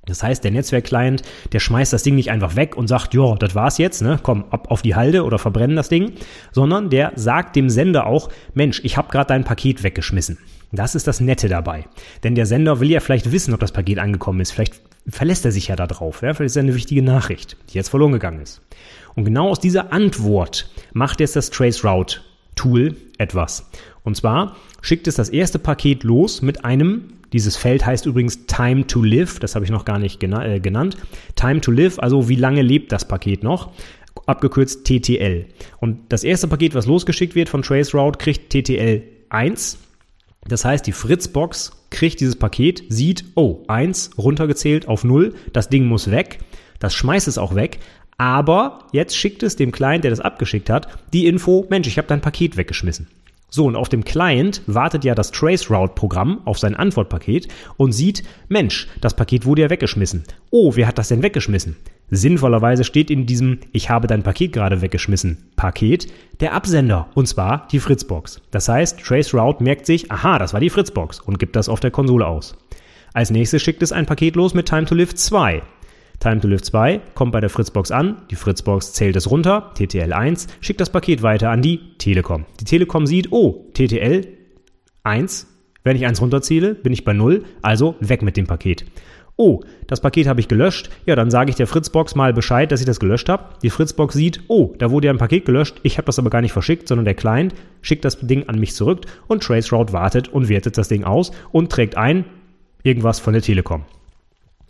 Das heißt, der Netzwerkclient, der schmeißt das Ding nicht einfach weg und sagt, ja, das war's jetzt, ne, komm, ab auf die Halde oder verbrennen das Ding, sondern der sagt dem Sender auch, Mensch, ich habe gerade dein Paket weggeschmissen. Das ist das Nette dabei. Denn der Sender will ja vielleicht wissen, ob das Paket angekommen ist. Vielleicht verlässt er sich ja darauf. Ja? Vielleicht ist es eine wichtige Nachricht, die jetzt verloren gegangen ist. Und genau aus dieser Antwort macht jetzt das Traceroute Tool etwas. Und zwar schickt es das erste Paket los mit einem, dieses Feld heißt übrigens Time to Live, das habe ich noch gar nicht äh, genannt. Time to Live, also wie lange lebt das Paket noch? Abgekürzt TTL. Und das erste Paket, was losgeschickt wird von Traceroute, kriegt TTL 1. Das heißt, die Fritzbox kriegt dieses Paket, sieht, oh, 1 runtergezählt auf 0, das Ding muss weg. Das schmeißt es auch weg, aber jetzt schickt es dem Client, der das abgeschickt hat, die Info, Mensch, ich habe dein Paket weggeschmissen. So, und auf dem Client wartet ja das Traceroute-Programm auf sein Antwortpaket und sieht, Mensch, das Paket wurde ja weggeschmissen. Oh, wer hat das denn weggeschmissen? Sinnvollerweise steht in diesem Ich habe dein Paket gerade weggeschmissen Paket der Absender, und zwar die Fritzbox. Das heißt, Traceroute merkt sich, aha, das war die Fritzbox und gibt das auf der Konsole aus. Als nächstes schickt es ein Paket los mit Time to Live 2. Time to Live 2 kommt bei der Fritzbox an, die Fritzbox zählt es runter, TTL 1, schickt das Paket weiter an die Telekom. Die Telekom sieht, oh, TTL 1, wenn ich 1 runterzähle, bin ich bei 0, also weg mit dem Paket. Oh, das Paket habe ich gelöscht. Ja, dann sage ich der Fritzbox mal Bescheid, dass ich das gelöscht habe. Die Fritzbox sieht, oh, da wurde ja ein Paket gelöscht. Ich habe das aber gar nicht verschickt, sondern der Client schickt das Ding an mich zurück und Traceroute wartet und wertet das Ding aus und trägt ein irgendwas von der Telekom.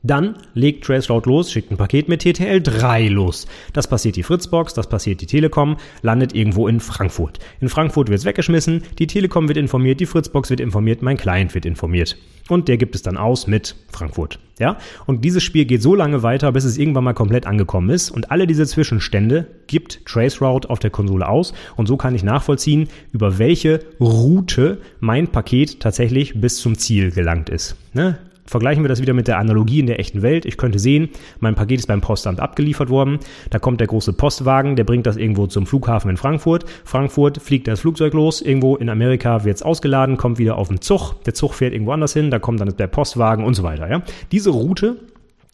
Dann legt Traceroute los, schickt ein Paket mit TTL 3 los. Das passiert die Fritzbox, das passiert die Telekom, landet irgendwo in Frankfurt. In Frankfurt wird es weggeschmissen, die Telekom wird informiert, die Fritzbox wird informiert, mein Client wird informiert. Und der gibt es dann aus mit Frankfurt. Ja? Und dieses Spiel geht so lange weiter, bis es irgendwann mal komplett angekommen ist. Und alle diese Zwischenstände gibt Traceroute auf der Konsole aus. Und so kann ich nachvollziehen, über welche Route mein Paket tatsächlich bis zum Ziel gelangt ist. Ne? Vergleichen wir das wieder mit der Analogie in der echten Welt. Ich könnte sehen, mein Paket ist beim Postamt abgeliefert worden. Da kommt der große Postwagen, der bringt das irgendwo zum Flughafen in Frankfurt. Frankfurt fliegt das Flugzeug los. Irgendwo in Amerika wird es ausgeladen, kommt wieder auf den Zug. Der Zug fährt irgendwo anders hin. Da kommt dann der Postwagen und so weiter. Ja? Diese Route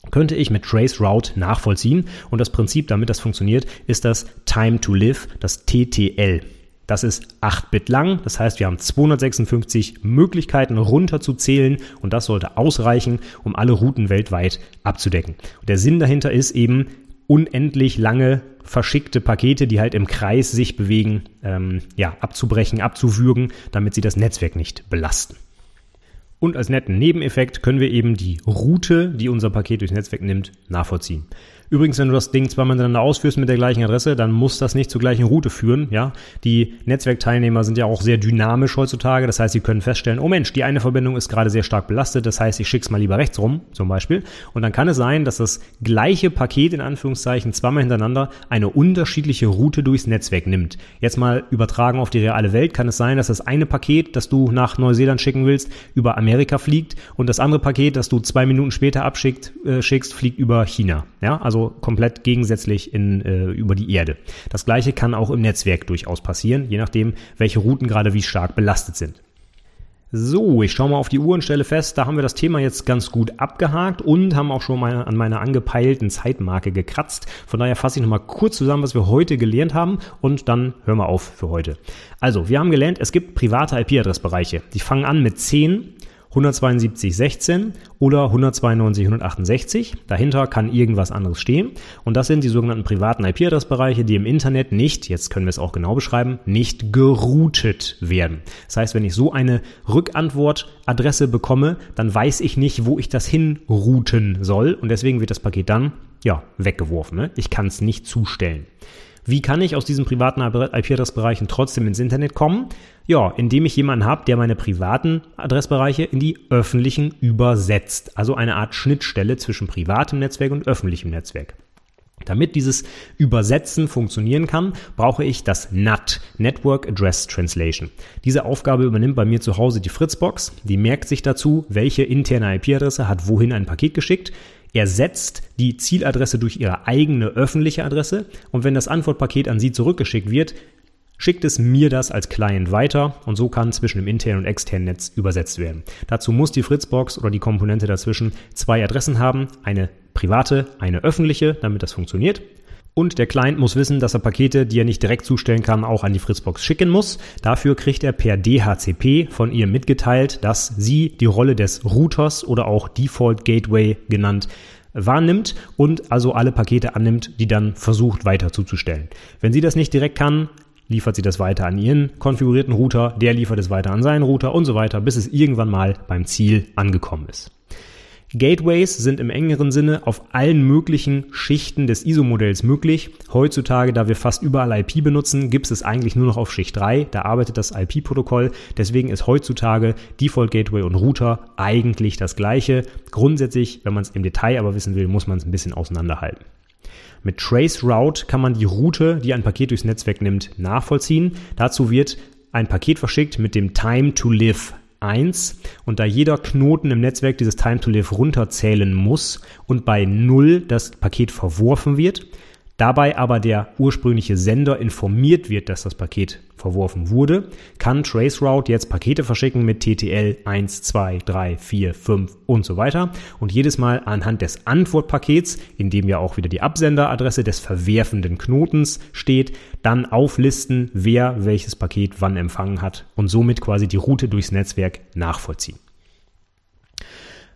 könnte ich mit Trace Route nachvollziehen. Und das Prinzip, damit das funktioniert, ist das Time to Live, das TTL. Das ist 8 Bit lang, das heißt, wir haben 256 Möglichkeiten runterzuzählen und das sollte ausreichen, um alle Routen weltweit abzudecken. Und der Sinn dahinter ist eben unendlich lange verschickte Pakete, die halt im Kreis sich bewegen, ähm, ja, abzubrechen, abzuwürgen, damit sie das Netzwerk nicht belasten. Und als netten Nebeneffekt können wir eben die Route, die unser Paket durchs Netzwerk nimmt, nachvollziehen. Übrigens, wenn du das Ding zweimal miteinander ausführst mit der gleichen Adresse, dann muss das nicht zur gleichen Route führen. Ja, die Netzwerkteilnehmer sind ja auch sehr dynamisch heutzutage. Das heißt, sie können feststellen, oh Mensch, die eine Verbindung ist gerade sehr stark belastet. Das heißt, ich schick's mal lieber rechts rum, zum Beispiel. Und dann kann es sein, dass das gleiche Paket in Anführungszeichen zweimal hintereinander eine unterschiedliche Route durchs Netzwerk nimmt. Jetzt mal übertragen auf die reale Welt kann es sein, dass das eine Paket, das du nach Neuseeland schicken willst, über Amerika fliegt und das andere Paket, das du zwei Minuten später abschickst, äh, schickst, fliegt über China. Ja, also also komplett gegensätzlich in, äh, über die Erde. Das gleiche kann auch im Netzwerk durchaus passieren, je nachdem, welche Routen gerade wie stark belastet sind. So, ich schaue mal auf die Uhr und stelle fest, da haben wir das Thema jetzt ganz gut abgehakt und haben auch schon mal an meiner angepeilten Zeitmarke gekratzt. Von daher fasse ich nochmal kurz zusammen, was wir heute gelernt haben und dann hören wir auf für heute. Also, wir haben gelernt, es gibt private IP-Adressbereiche. Die fangen an mit 10 172.16 oder 192.168. Dahinter kann irgendwas anderes stehen. Und das sind die sogenannten privaten IP-Adressbereiche, die im Internet nicht, jetzt können wir es auch genau beschreiben, nicht geroutet werden. Das heißt, wenn ich so eine Rückantwortadresse bekomme, dann weiß ich nicht, wo ich das hinrouten soll. Und deswegen wird das Paket dann, ja, weggeworfen. Ne? Ich kann es nicht zustellen. Wie kann ich aus diesen privaten IP-Adressbereichen trotzdem ins Internet kommen? Ja, indem ich jemanden habe, der meine privaten Adressbereiche in die öffentlichen übersetzt. Also eine Art Schnittstelle zwischen privatem Netzwerk und öffentlichem Netzwerk. Damit dieses Übersetzen funktionieren kann, brauche ich das NAT, Network Address Translation. Diese Aufgabe übernimmt bei mir zu Hause die Fritzbox. Die merkt sich dazu, welche interne IP-Adresse hat wohin ein Paket geschickt ersetzt die Zieladresse durch ihre eigene öffentliche Adresse und wenn das Antwortpaket an Sie zurückgeschickt wird, schickt es mir das als Client weiter und so kann zwischen dem internen und externen Netz übersetzt werden. Dazu muss die Fritzbox oder die Komponente dazwischen zwei Adressen haben, eine private, eine öffentliche, damit das funktioniert. Und der Client muss wissen, dass er Pakete, die er nicht direkt zustellen kann, auch an die Fritzbox schicken muss. Dafür kriegt er per DHCP von ihr mitgeteilt, dass sie die Rolle des Routers oder auch Default Gateway genannt wahrnimmt und also alle Pakete annimmt, die dann versucht weiter zuzustellen. Wenn sie das nicht direkt kann, liefert sie das weiter an ihren konfigurierten Router, der liefert es weiter an seinen Router und so weiter, bis es irgendwann mal beim Ziel angekommen ist. Gateways sind im engeren Sinne auf allen möglichen Schichten des ISO-Modells möglich. Heutzutage, da wir fast überall IP benutzen, gibt es eigentlich nur noch auf Schicht 3. Da arbeitet das IP-Protokoll. Deswegen ist heutzutage Default Gateway und Router eigentlich das gleiche. Grundsätzlich, wenn man es im Detail aber wissen will, muss man es ein bisschen auseinanderhalten. Mit Trace Route kann man die Route, die ein Paket durchs Netzwerk nimmt, nachvollziehen. Dazu wird ein Paket verschickt mit dem Time to Live 1 und da jeder Knoten im Netzwerk dieses Time to Live runterzählen muss und bei 0 das Paket verworfen wird, dabei aber der ursprüngliche Sender informiert wird, dass das Paket verworfen wurde, kann Traceroute jetzt Pakete verschicken mit TTL 1, 2, 3, 4, 5 und so weiter und jedes Mal anhand des Antwortpakets, in dem ja auch wieder die Absenderadresse des verwerfenden Knotens steht, dann auflisten, wer welches Paket wann empfangen hat und somit quasi die Route durchs Netzwerk nachvollziehen.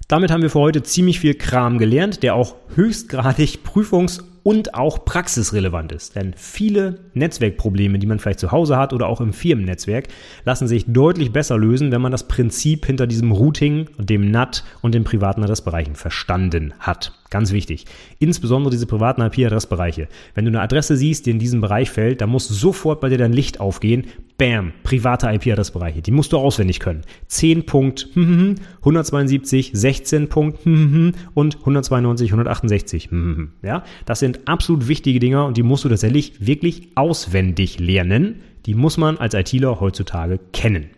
Damit haben wir für heute ziemlich viel Kram gelernt, der auch höchstgradig <laughs> prüfungs- und auch praxisrelevant ist. Denn viele Netzwerkprobleme, die man vielleicht zu Hause hat oder auch im Firmennetzwerk, lassen sich deutlich besser lösen, wenn man das Prinzip hinter diesem Routing, dem NAT und den privaten Adressbereichen verstanden hat. Ganz wichtig. Insbesondere diese privaten IP-Adressbereiche. Wenn du eine Adresse siehst, die in diesem Bereich fällt, dann muss sofort bei dir dein Licht aufgehen. Bam, private IP-Adressbereiche. Die musst du auswendig können. 10 Punkt, 172, 16 Punkt, und 192, 168. Ja, das sind sind absolut wichtige Dinger und die musst du tatsächlich wirklich auswendig lernen. Die muss man als ITler heutzutage kennen.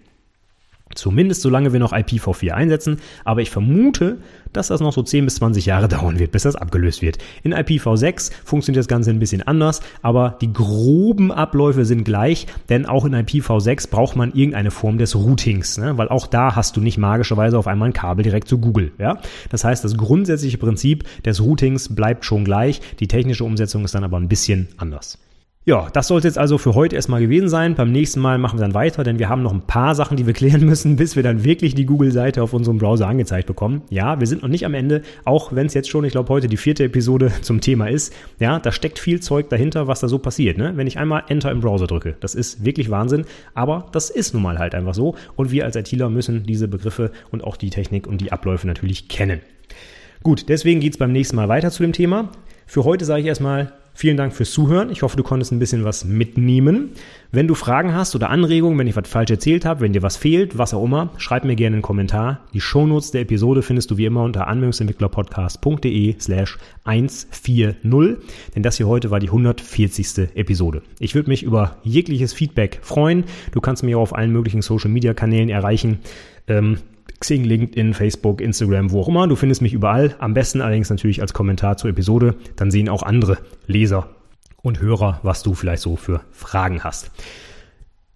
Zumindest solange wir noch IPv4 einsetzen, aber ich vermute, dass das noch so 10 bis 20 Jahre <laughs> dauern wird, bis das abgelöst wird. In IPv6 funktioniert das Ganze ein bisschen anders, aber die groben Abläufe sind gleich, denn auch in IPv6 braucht man irgendeine Form des Routings, ne? weil auch da hast du nicht magischerweise auf einmal ein Kabel direkt zu Google. Ja? Das heißt, das grundsätzliche Prinzip des Routings bleibt schon gleich, die technische Umsetzung ist dann aber ein bisschen anders. Ja, das sollte jetzt also für heute erstmal gewesen sein. Beim nächsten Mal machen wir dann weiter, denn wir haben noch ein paar Sachen, die wir <laughs> klären müssen, bis wir dann wirklich die Google-Seite auf unserem Browser angezeigt bekommen. Ja, wir sind noch nicht am Ende, auch wenn es jetzt schon, ich glaube, heute die vierte Episode <laughs> zum Thema ist. Ja, da steckt viel Zeug dahinter, was da so passiert. Ne? Wenn ich einmal Enter im Browser drücke, das ist wirklich Wahnsinn, aber das ist nun mal halt einfach so. Und wir als ITler müssen diese Begriffe und auch die Technik und die Abläufe natürlich kennen. Gut, deswegen geht's beim nächsten Mal weiter zu dem Thema. Für heute sage ich erstmal Vielen Dank fürs Zuhören. Ich hoffe, du konntest ein bisschen was mitnehmen. Wenn du Fragen hast oder Anregungen, wenn ich was falsch erzählt habe, wenn dir was fehlt, was auch immer, schreib mir gerne einen Kommentar. Die Shownotes der Episode findest du wie immer unter anwendungsentwicklerpodcast.de slash 140. Denn das hier heute war die 140. Episode. Ich würde mich über jegliches Feedback freuen. Du kannst mich auch auf allen möglichen Social Media Kanälen erreichen. Ähm, Xing, LinkedIn, Facebook, Instagram, wo auch immer. Du findest mich überall. Am besten allerdings natürlich als Kommentar zur Episode. Dann sehen auch andere Leser und Hörer, was du vielleicht so für Fragen hast.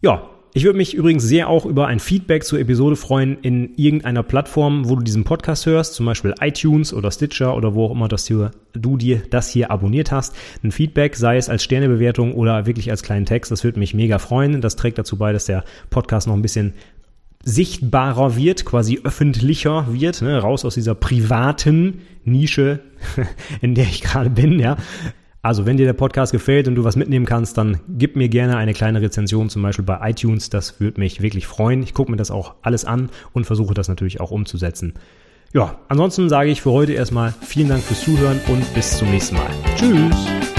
Ja, ich würde mich übrigens sehr auch über ein Feedback zur Episode freuen in irgendeiner Plattform, wo du diesen Podcast hörst, zum Beispiel iTunes oder Stitcher oder wo auch immer dass du, du dir das hier abonniert hast. Ein Feedback, sei es als Sternebewertung oder wirklich als kleinen Text, das würde mich mega freuen. Das trägt dazu bei, dass der Podcast noch ein bisschen sichtbarer wird, quasi öffentlicher wird, ne, raus aus dieser privaten Nische, <laughs> in der ich gerade bin, ja. Also, wenn dir der Podcast gefällt und du was mitnehmen kannst, dann gib mir gerne eine kleine Rezension, zum Beispiel bei iTunes. Das würde mich wirklich freuen. Ich gucke mir das auch alles an und versuche das natürlich auch umzusetzen. Ja, ansonsten sage ich für heute erstmal vielen Dank fürs Zuhören und bis zum nächsten Mal. Tschüss!